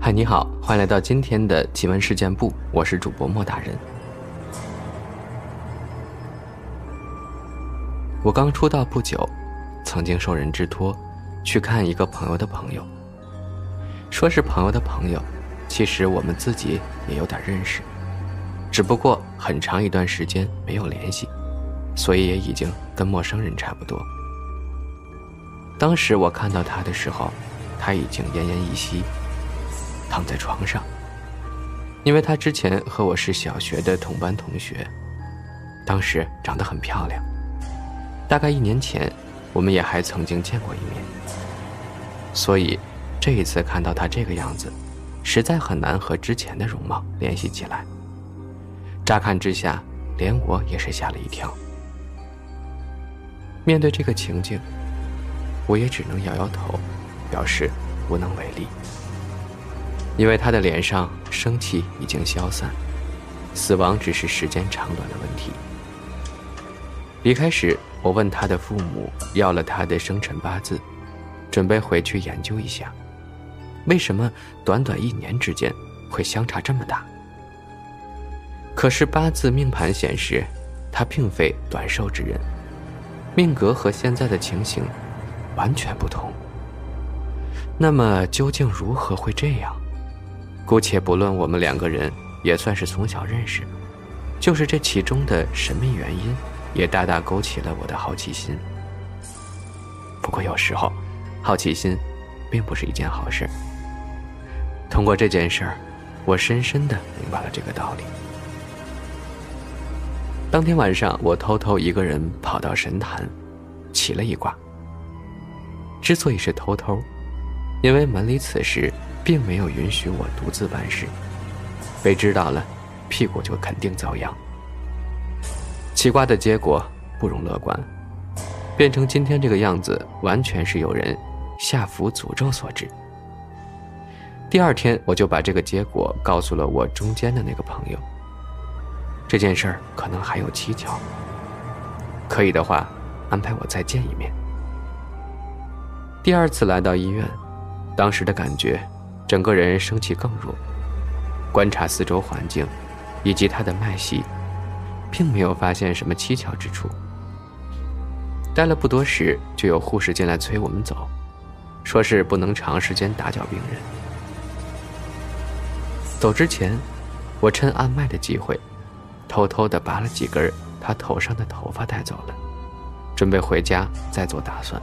嗨，你好，欢迎来到今天的奇闻事件部，我是主播莫大人。我刚出道不久，曾经受人之托，去看一个朋友的朋友。说是朋友的朋友，其实我们自己也有点认识，只不过很长一段时间没有联系，所以也已经跟陌生人差不多。当时我看到他的时候，他已经奄奄一息。躺在床上，因为她之前和我是小学的同班同学，当时长得很漂亮。大概一年前，我们也还曾经见过一面，所以这一次看到她这个样子，实在很难和之前的容貌联系起来。乍看之下，连我也是吓了一跳。面对这个情景，我也只能摇摇头，表示无能为力。因为他的脸上生气已经消散，死亡只是时间长短的问题。离开时，我问他的父母要了他的生辰八字，准备回去研究一下，为什么短短一年之间会相差这么大？可是八字命盘显示，他并非短寿之人，命格和现在的情形完全不同。那么究竟如何会这样？姑且不论我们两个人也算是从小认识，就是这其中的神秘原因，也大大勾起了我的好奇心。不过有时候，好奇心，并不是一件好事。通过这件事儿，我深深的明白了这个道理。当天晚上，我偷偷一个人跑到神坛，起了一卦。之所以是偷偷，因为门里此时。并没有允许我独自办事，被知道了，屁股就肯定遭殃。奇卦的结果不容乐观，变成今天这个样子，完全是有人下符诅咒所致。第二天，我就把这个结果告诉了我中间的那个朋友。这件事儿可能还有蹊跷，可以的话，安排我再见一面。第二次来到医院，当时的感觉。整个人生气更弱，观察四周环境，以及他的脉息，并没有发现什么蹊跷之处。待了不多时，就有护士进来催我们走，说是不能长时间打搅病人。走之前，我趁按脉的机会，偷偷的拔了几根他头上的头发带走了，准备回家再做打算。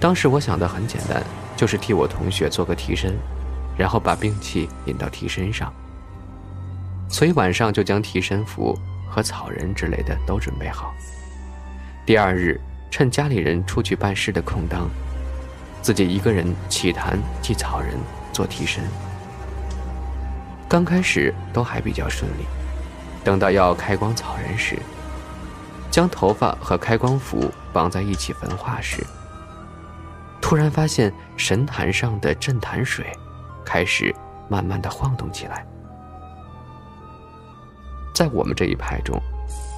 当时我想的很简单。就是替我同学做个替身，然后把兵器引到替身上。所以晚上就将替身符和草人之类的都准备好。第二日，趁家里人出去办事的空当，自己一个人起坛祭草人做替身。刚开始都还比较顺利，等到要开光草人时，将头发和开光符绑在一起焚化时。突然发现神坛上的镇坛水开始慢慢的晃动起来。在我们这一派中，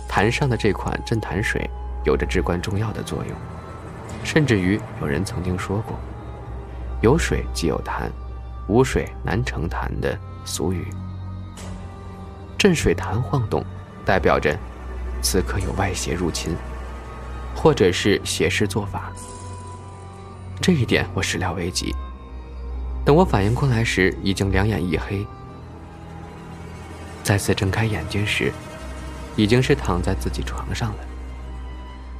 坛上的这款镇坛水有着至关重要的作用，甚至于有人曾经说过“有水即有坛，无水难成坛”的俗语。镇水坛晃动，代表着此刻有外邪入侵，或者是邪事做法。这一点我始料未及。等我反应过来时，已经两眼一黑。再次睁开眼睛时，已经是躺在自己床上了。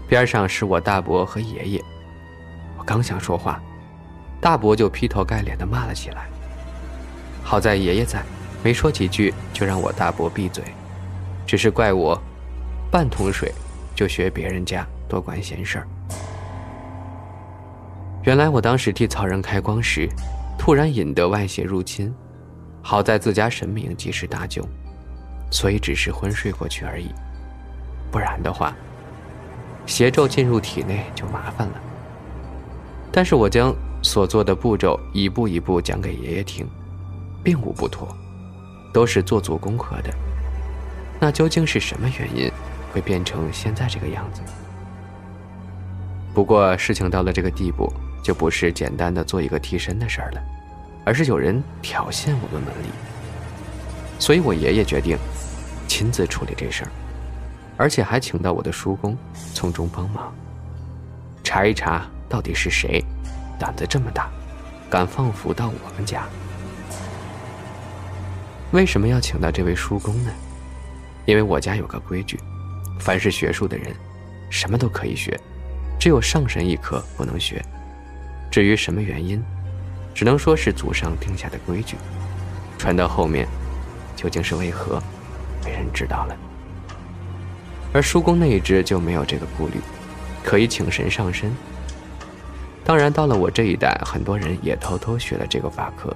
边上是我大伯和爷爷。我刚想说话，大伯就劈头盖脸的骂了起来。好在爷爷在，没说几句就让我大伯闭嘴，只是怪我半桶水就学别人家多管闲事儿。原来我当时替草人开光时，突然引得外邪入侵，好在自家神明及时搭救，所以只是昏睡过去而已。不然的话，邪咒进入体内就麻烦了。但是我将所做的步骤一步一步讲给爷爷听，并无不妥，都是做足功课的。那究竟是什么原因，会变成现在这个样子？不过事情到了这个地步，就不是简单的做一个替身的事儿了，而是有人挑衅我们门里。所以我爷爷决定亲自处理这事儿，而且还请到我的叔公从中帮忙，查一查到底是谁胆子这么大，敢放符到我们家。为什么要请到这位叔公呢？因为我家有个规矩，凡是学术的人，什么都可以学。只有上神一科不能学，至于什么原因，只能说是祖上定下的规矩，传到后面，究竟是为何，没人知道了。而叔公那一支就没有这个顾虑，可以请神上身。当然，到了我这一代，很多人也偷偷学了这个法科，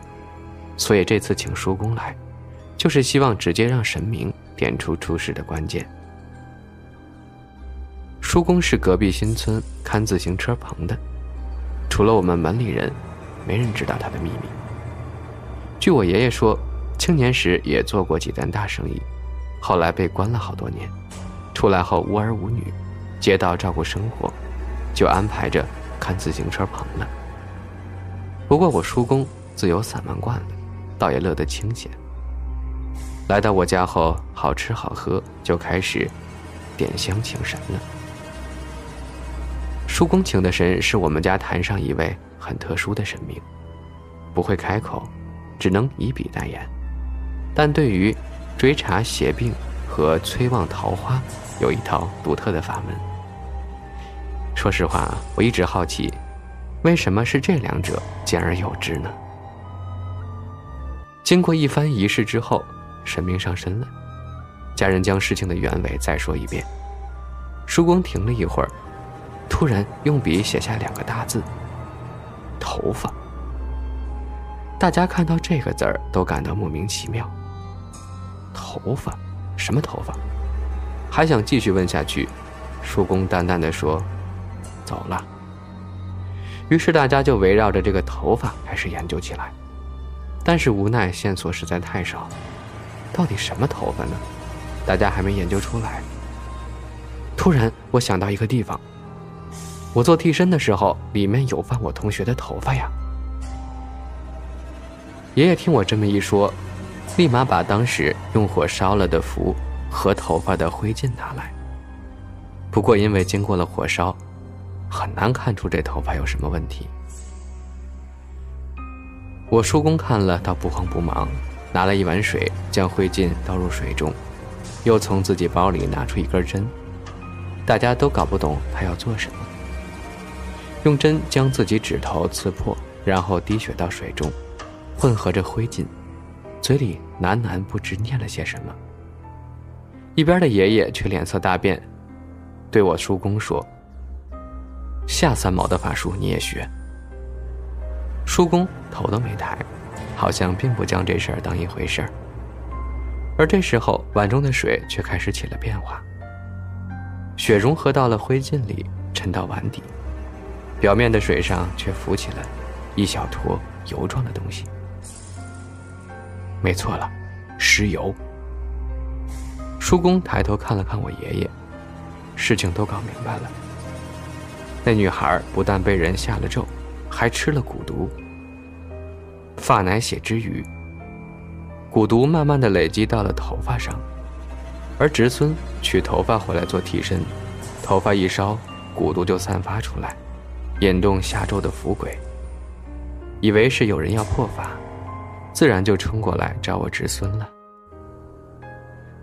所以这次请叔公来，就是希望直接让神明点出出事的关键。叔公是隔壁新村看自行车棚的，除了我们门里人，没人知道他的秘密。据我爷爷说，青年时也做过几单大生意，后来被关了好多年，出来后无儿无女，街道照顾生活，就安排着看自行车棚了。不过我叔公自由散漫惯了，倒也乐得清闲。来到我家后，好吃好喝，就开始点香请神了。叔公请的神是我们家坛上一位很特殊的神明，不会开口，只能以笔代言，但对于追查邪病和催旺桃花有一套独特的法门。说实话，我一直好奇，为什么是这两者兼而有之呢？经过一番仪式之后，神明上身了，家人将事情的原委再说一遍。叔公停了一会儿。突然用笔写下两个大字：“头发。”大家看到这个字儿都感到莫名其妙。头发？什么头发？还想继续问下去，叔公淡淡的说：“走了。”于是大家就围绕着这个头发开始研究起来。但是无奈线索实在太少，到底什么头发呢？大家还没研究出来。突然，我想到一个地方。我做替身的时候，里面有放我同学的头发呀。爷爷听我这么一说，立马把当时用火烧了的符和头发的灰烬拿来。不过因为经过了火烧，很难看出这头发有什么问题。我叔公看了，倒不慌不忙，拿了一碗水，将灰烬倒入水中，又从自己包里拿出一根针。大家都搞不懂他要做什么。用针将自己指头刺破，然后滴血到水中，混合着灰烬，嘴里喃喃不知念了些什么。一边的爷爷却脸色大变，对我叔公说：“下三毛的法术你也学？”叔公头都没抬，好像并不将这事儿当一回事儿。而这时候，碗中的水却开始起了变化，血融合到了灰烬里，沉到碗底。表面的水上却浮起了一小坨油状的东西。没错了，石油。叔公抬头看了看我爷爷，事情都搞明白了。那女孩不但被人下了咒，还吃了蛊毒。发乃血之余，蛊毒慢慢的累积到了头发上，而侄孙取头发回来做替身，头发一烧，蛊毒就散发出来。引动下咒的符鬼，以为是有人要破法，自然就冲过来找我侄孙了。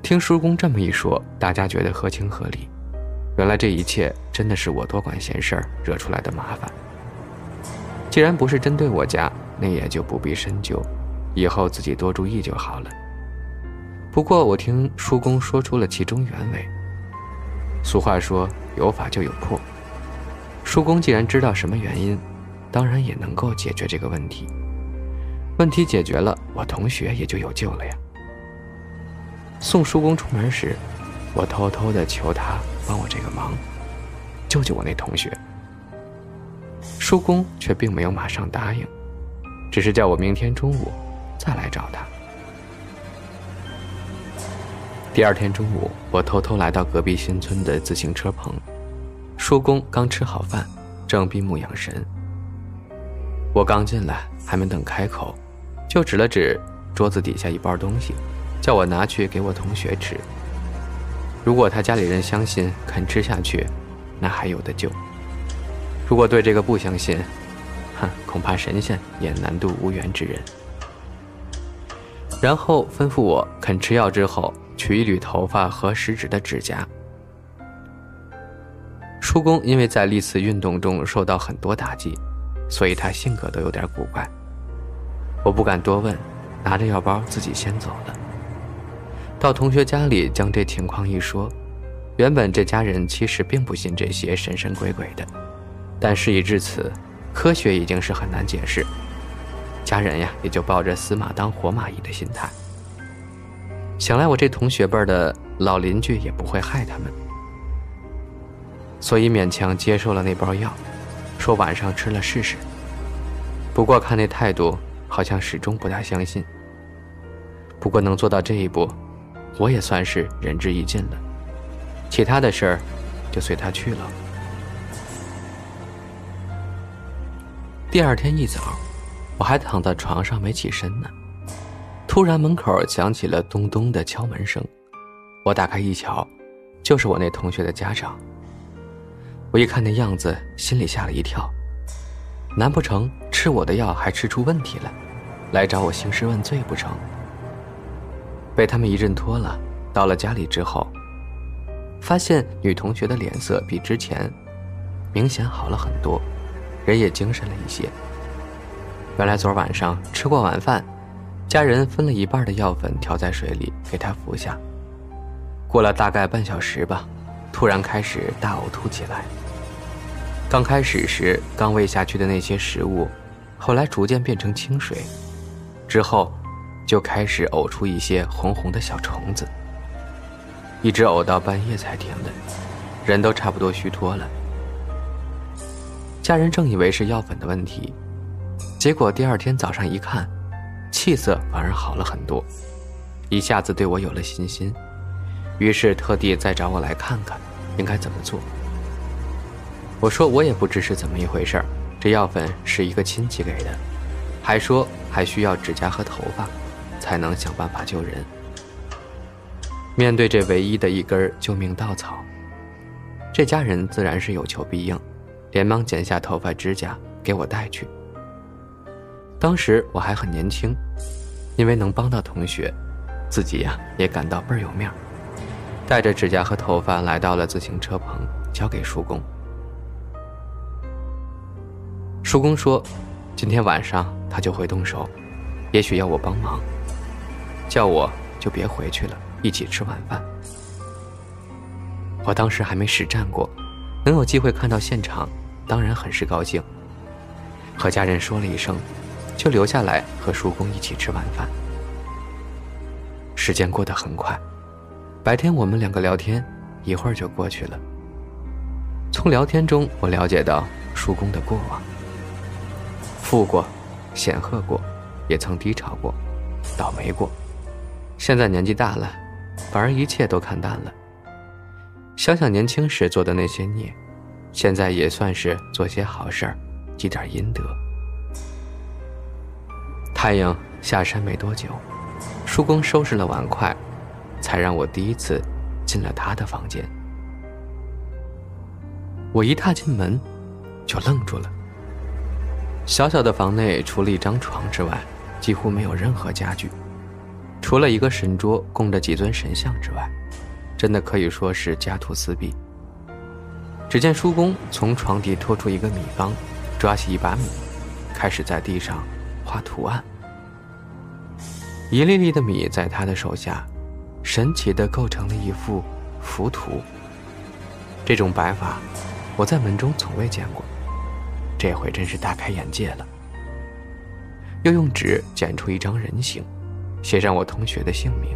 听叔公这么一说，大家觉得合情合理。原来这一切真的是我多管闲事儿惹出来的麻烦。既然不是针对我家，那也就不必深究，以后自己多注意就好了。不过我听叔公说出了其中原委。俗话说，有法就有破。叔公既然知道什么原因，当然也能够解决这个问题。问题解决了，我同学也就有救了呀。送叔公出门时，我偷偷的求他帮我这个忙，救救我那同学。叔公却并没有马上答应，只是叫我明天中午再来找他。第二天中午，我偷偷来到隔壁新村的自行车棚。叔公刚吃好饭，正闭目养神。我刚进来，还没等开口，就指了指桌子底下一包东西，叫我拿去给我同学吃。如果他家里人相信肯吃下去，那还有的救；如果对这个不相信，哼，恐怕神仙也难渡无缘之人。然后吩咐我肯吃药之后，取一缕头发和食指的指甲。叔公因为在历次运动中受到很多打击，所以他性格都有点古怪。我不敢多问，拿着药包自己先走了。到同学家里将这情况一说，原本这家人其实并不信这些神神鬼鬼的，但事已至此，科学已经是很难解释，家人呀也就抱着死马当活马医的心态。想来我这同学辈的老邻居也不会害他们。所以勉强接受了那包药，说晚上吃了试试。不过看那态度，好像始终不大相信。不过能做到这一步，我也算是仁至义尽了。其他的事儿，就随他去了。第二天一早，我还躺在床上没起身呢，突然门口响起了咚咚的敲门声。我打开一瞧，就是我那同学的家长。我一看那样子，心里吓了一跳。难不成吃我的药还吃出问题来，来找我兴师问罪不成？被他们一阵拖了，到了家里之后，发现女同学的脸色比之前明显好了很多，人也精神了一些。原来昨晚上吃过晚饭，家人分了一半的药粉调在水里给她服下。过了大概半小时吧，突然开始大呕吐起来。刚开始时，刚喂下去的那些食物，后来逐渐变成清水，之后，就开始呕出一些红红的小虫子，一直呕到半夜才停的，人都差不多虚脱了。家人正以为是药粉的问题，结果第二天早上一看，气色反而好了很多，一下子对我有了信心，于是特地再找我来看看，应该怎么做。我说我也不知是怎么一回事儿，这药粉是一个亲戚给的，还说还需要指甲和头发，才能想办法救人。面对这唯一的一根救命稻草，这家人自然是有求必应，连忙剪下头发指甲给我带去。当时我还很年轻，因为能帮到同学，自己呀也感到倍儿有面儿，带着指甲和头发来到了自行车棚，交给叔公。叔公说：“今天晚上他就会动手，也许要我帮忙。叫我就别回去了，一起吃晚饭。”我当时还没实战过，能有机会看到现场，当然很是高兴。和家人说了一声，就留下来和叔公一起吃晚饭。时间过得很快，白天我们两个聊天，一会儿就过去了。从聊天中，我了解到叔公的过往。富过，显赫过，也曾低潮过，倒霉过。现在年纪大了，反而一切都看淡了。想想年轻时做的那些孽，现在也算是做些好事儿，积点阴德。太阳下山没多久，叔公收拾了碗筷，才让我第一次进了他的房间。我一踏进门，就愣住了。小小的房内，除了一张床之外，几乎没有任何家具，除了一个神桌供着几尊神像之外，真的可以说是家徒四壁。只见叔公从床底拖出一个米缸，抓起一把米，开始在地上画图案。一粒粒的米在他的手下，神奇的构成了一幅浮图。这种摆法，我在门中从未见过。这回真是大开眼界了。又用纸剪出一张人形，写上我同学的姓名，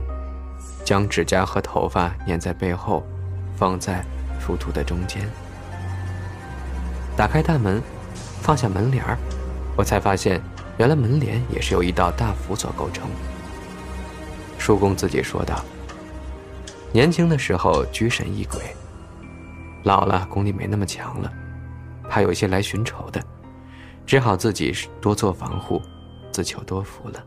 将指甲和头发粘在背后，放在浮图的中间。打开大门，放下门帘儿，我才发现，原来门帘也是由一道大符所构成。叔公自己说道：“年轻的时候居神异鬼，老了功力没那么强了。”怕有些来寻仇的，只好自己多做防护，自求多福了。